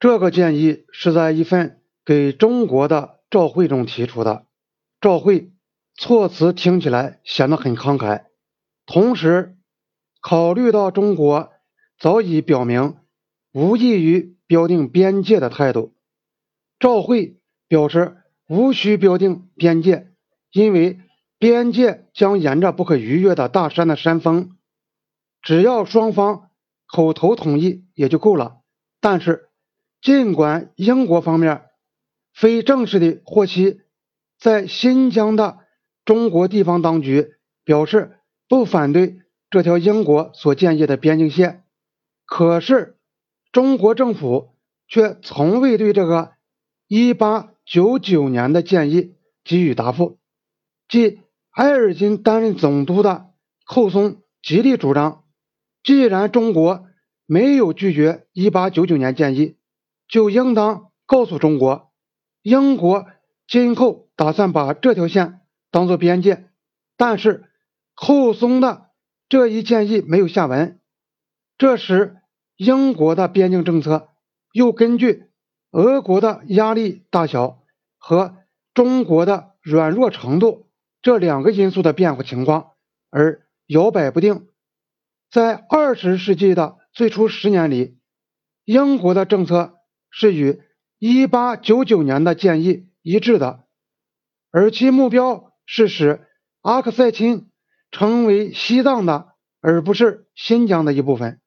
这个建议是在一份给中国的照会中提出的。照会措辞听起来显得很慷慨，同时考虑到中国早已表明无异于标定边界的态度，照会表示无需标定边界，因为边界将沿着不可逾越的大山的山峰，只要双方口头同意也就够了。但是。尽管英国方面非正式的获悉，在新疆的中国地方当局表示不反对这条英国所建议的边境线，可是中国政府却从未对这个1899年的建议给予答复。即埃尔金担任总督的寇松极力主张，既然中国没有拒绝1899年建议。就应当告诉中国，英国今后打算把这条线当做边界。但是后松的这一建议没有下文。这时，英国的边境政策又根据俄国的压力大小和中国的软弱程度这两个因素的变化情况而摇摆不定。在二十世纪的最初十年里，英国的政策。是与1899年的建议一致的，而其目标是使阿克塞钦成为西藏的，而不是新疆的一部分。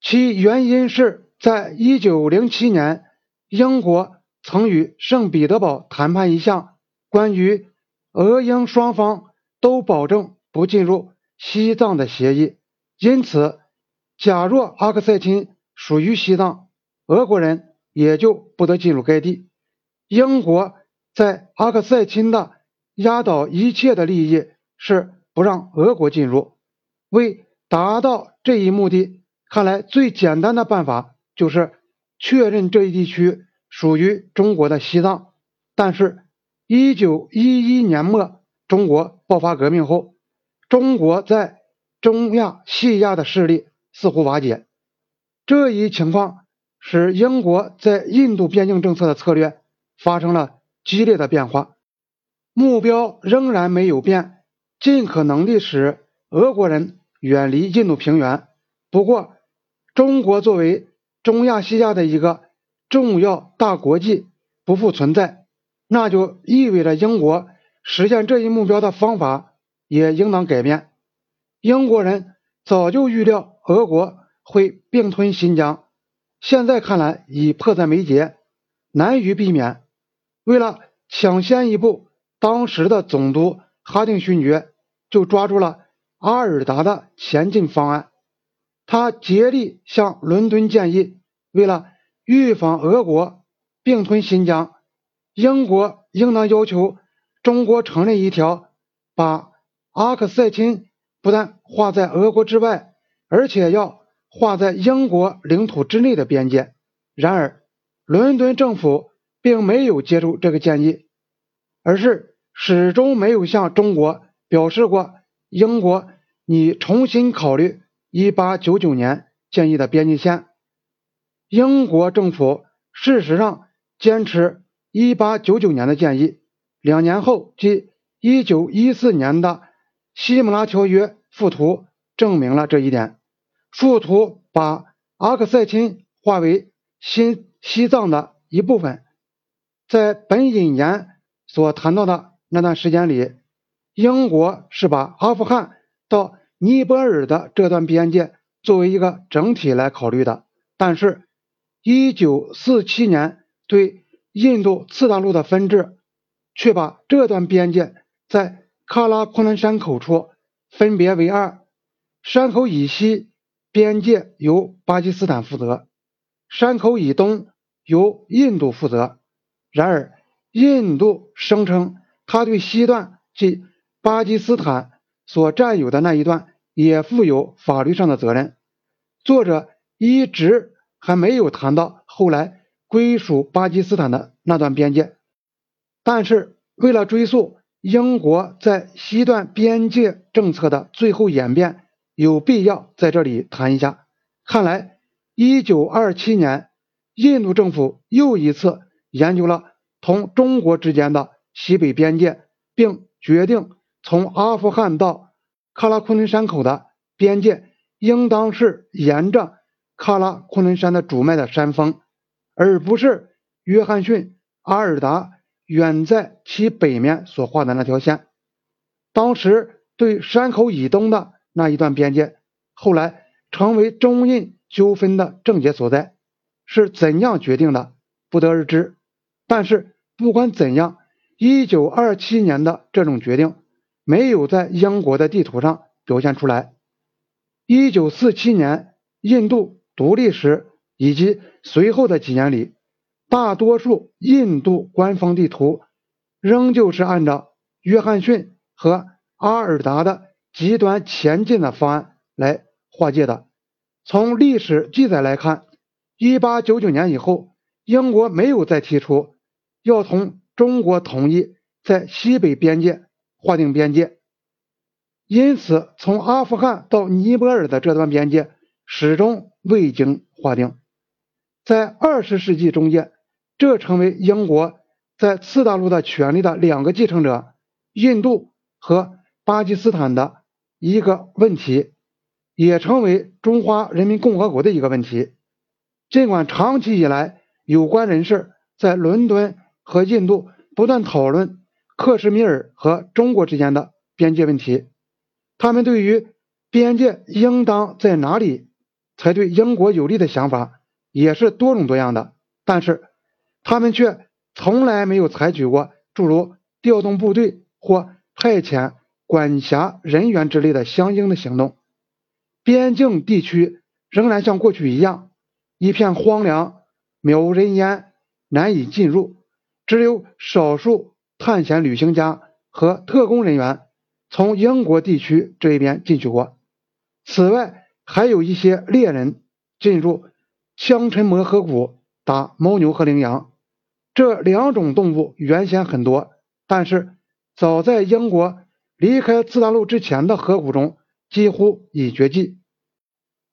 其原因是在1907年，英国曾与圣彼得堡谈判一项关于俄英双方都保证不进入西藏的协议，因此，假若阿克塞钦属于西藏，俄国人。也就不得进入该地。英国在阿克塞钦的压倒一切的利益是不让俄国进入。为达到这一目的，看来最简单的办法就是确认这一地区属于中国的西藏。但是，一九一一年末中国爆发革命后，中国在中亚、西亚的势力似乎瓦解。这一情况。使英国在印度边境政策的策略发生了激烈的变化，目标仍然没有变，尽可能的使俄国人远离印度平原。不过，中国作为中亚西亚的一个重要大国际不复存在，那就意味着英国实现这一目标的方法也应当改变。英国人早就预料俄国会并吞新疆。现在看来已迫在眉睫，难于避免。为了抢先一步，当时的总督哈定勋爵就抓住了阿尔达的前进方案。他竭力向伦敦建议，为了预防俄国并吞新疆，英国应当要求中国承认一条把阿克塞钦不但划在俄国之外，而且要。划在英国领土之内的边界。然而，伦敦政府并没有接受这个建议，而是始终没有向中国表示过英国拟重新考虑1899年建议的边境线。英国政府事实上坚持1899年的建议。两年后，即1914年的《西姆拉条约》附图证明了这一点。附图把阿克塞钦划为新西藏的一部分。在本引言所谈到的那段时间里，英国是把阿富汗到尼泊尔的这段边界作为一个整体来考虑的。但是，1947年对印度次大陆的分治，却把这段边界在喀拉昆仑山口处分别为二，山口以西。边界由巴基斯坦负责，山口以东由印度负责。然而，印度声称他对西段，即巴基斯坦所占有的那一段，也负有法律上的责任。作者一直还没有谈到后来归属巴基斯坦的那段边界，但是为了追溯英国在西段边界政策的最后演变。有必要在这里谈一下。看来，一九二七年，印度政府又一次研究了同中国之间的西北边界，并决定从阿富汗到喀拉昆仑山口的边界应当是沿着喀拉昆仑山的主脉的山峰，而不是约翰逊、阿尔达远在其北面所画的那条线。当时对山口以东的那一段边界，后来成为中印纠纷的症结所在。是怎样决定的，不得而知。但是不管怎样，一九二七年的这种决定没有在英国的地图上表现出来。一九四七年印度独立时以及随后的几年里，大多数印度官方地图仍旧是按照约翰逊和阿尔达的极端前进的方案来划界的。从历史记载来看。一八九九年以后，英国没有再提出要同中国统一在西北边界划定边界，因此从阿富汗到尼泊尔的这段边界始终未经划定。在二十世纪中叶，这成为英国在次大陆的权力的两个继承者——印度和巴基斯坦的一个问题，也成为中华人民共和国的一个问题。尽管长期以来，有关人士在伦敦和印度不断讨论克什米尔和中国之间的边界问题，他们对于边界应当在哪里才对英国有利的想法也是多种多样的，但是他们却从来没有采取过诸如调动部队或派遣管辖人员之类的相应的行动。边境地区仍然像过去一样。一片荒凉，渺无人烟，难以进入。只有少数探险旅行家和特工人员从英国地区这一边进去过。此外，还有一些猎人进入香尘摩河谷打牦牛和羚羊。这两种动物原先很多，但是早在英国离开次大陆之前的河谷中几乎已绝迹。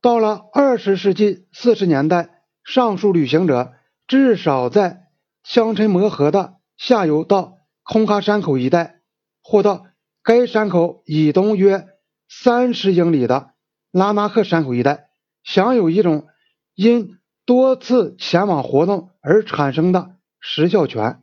到了二十世纪四十年代，上述旅行者至少在香尘摩河的下游到空哈山口一带，或到该山口以东约三十英里的拉纳克山口一带，享有一种因多次前往活动而产生的时效权。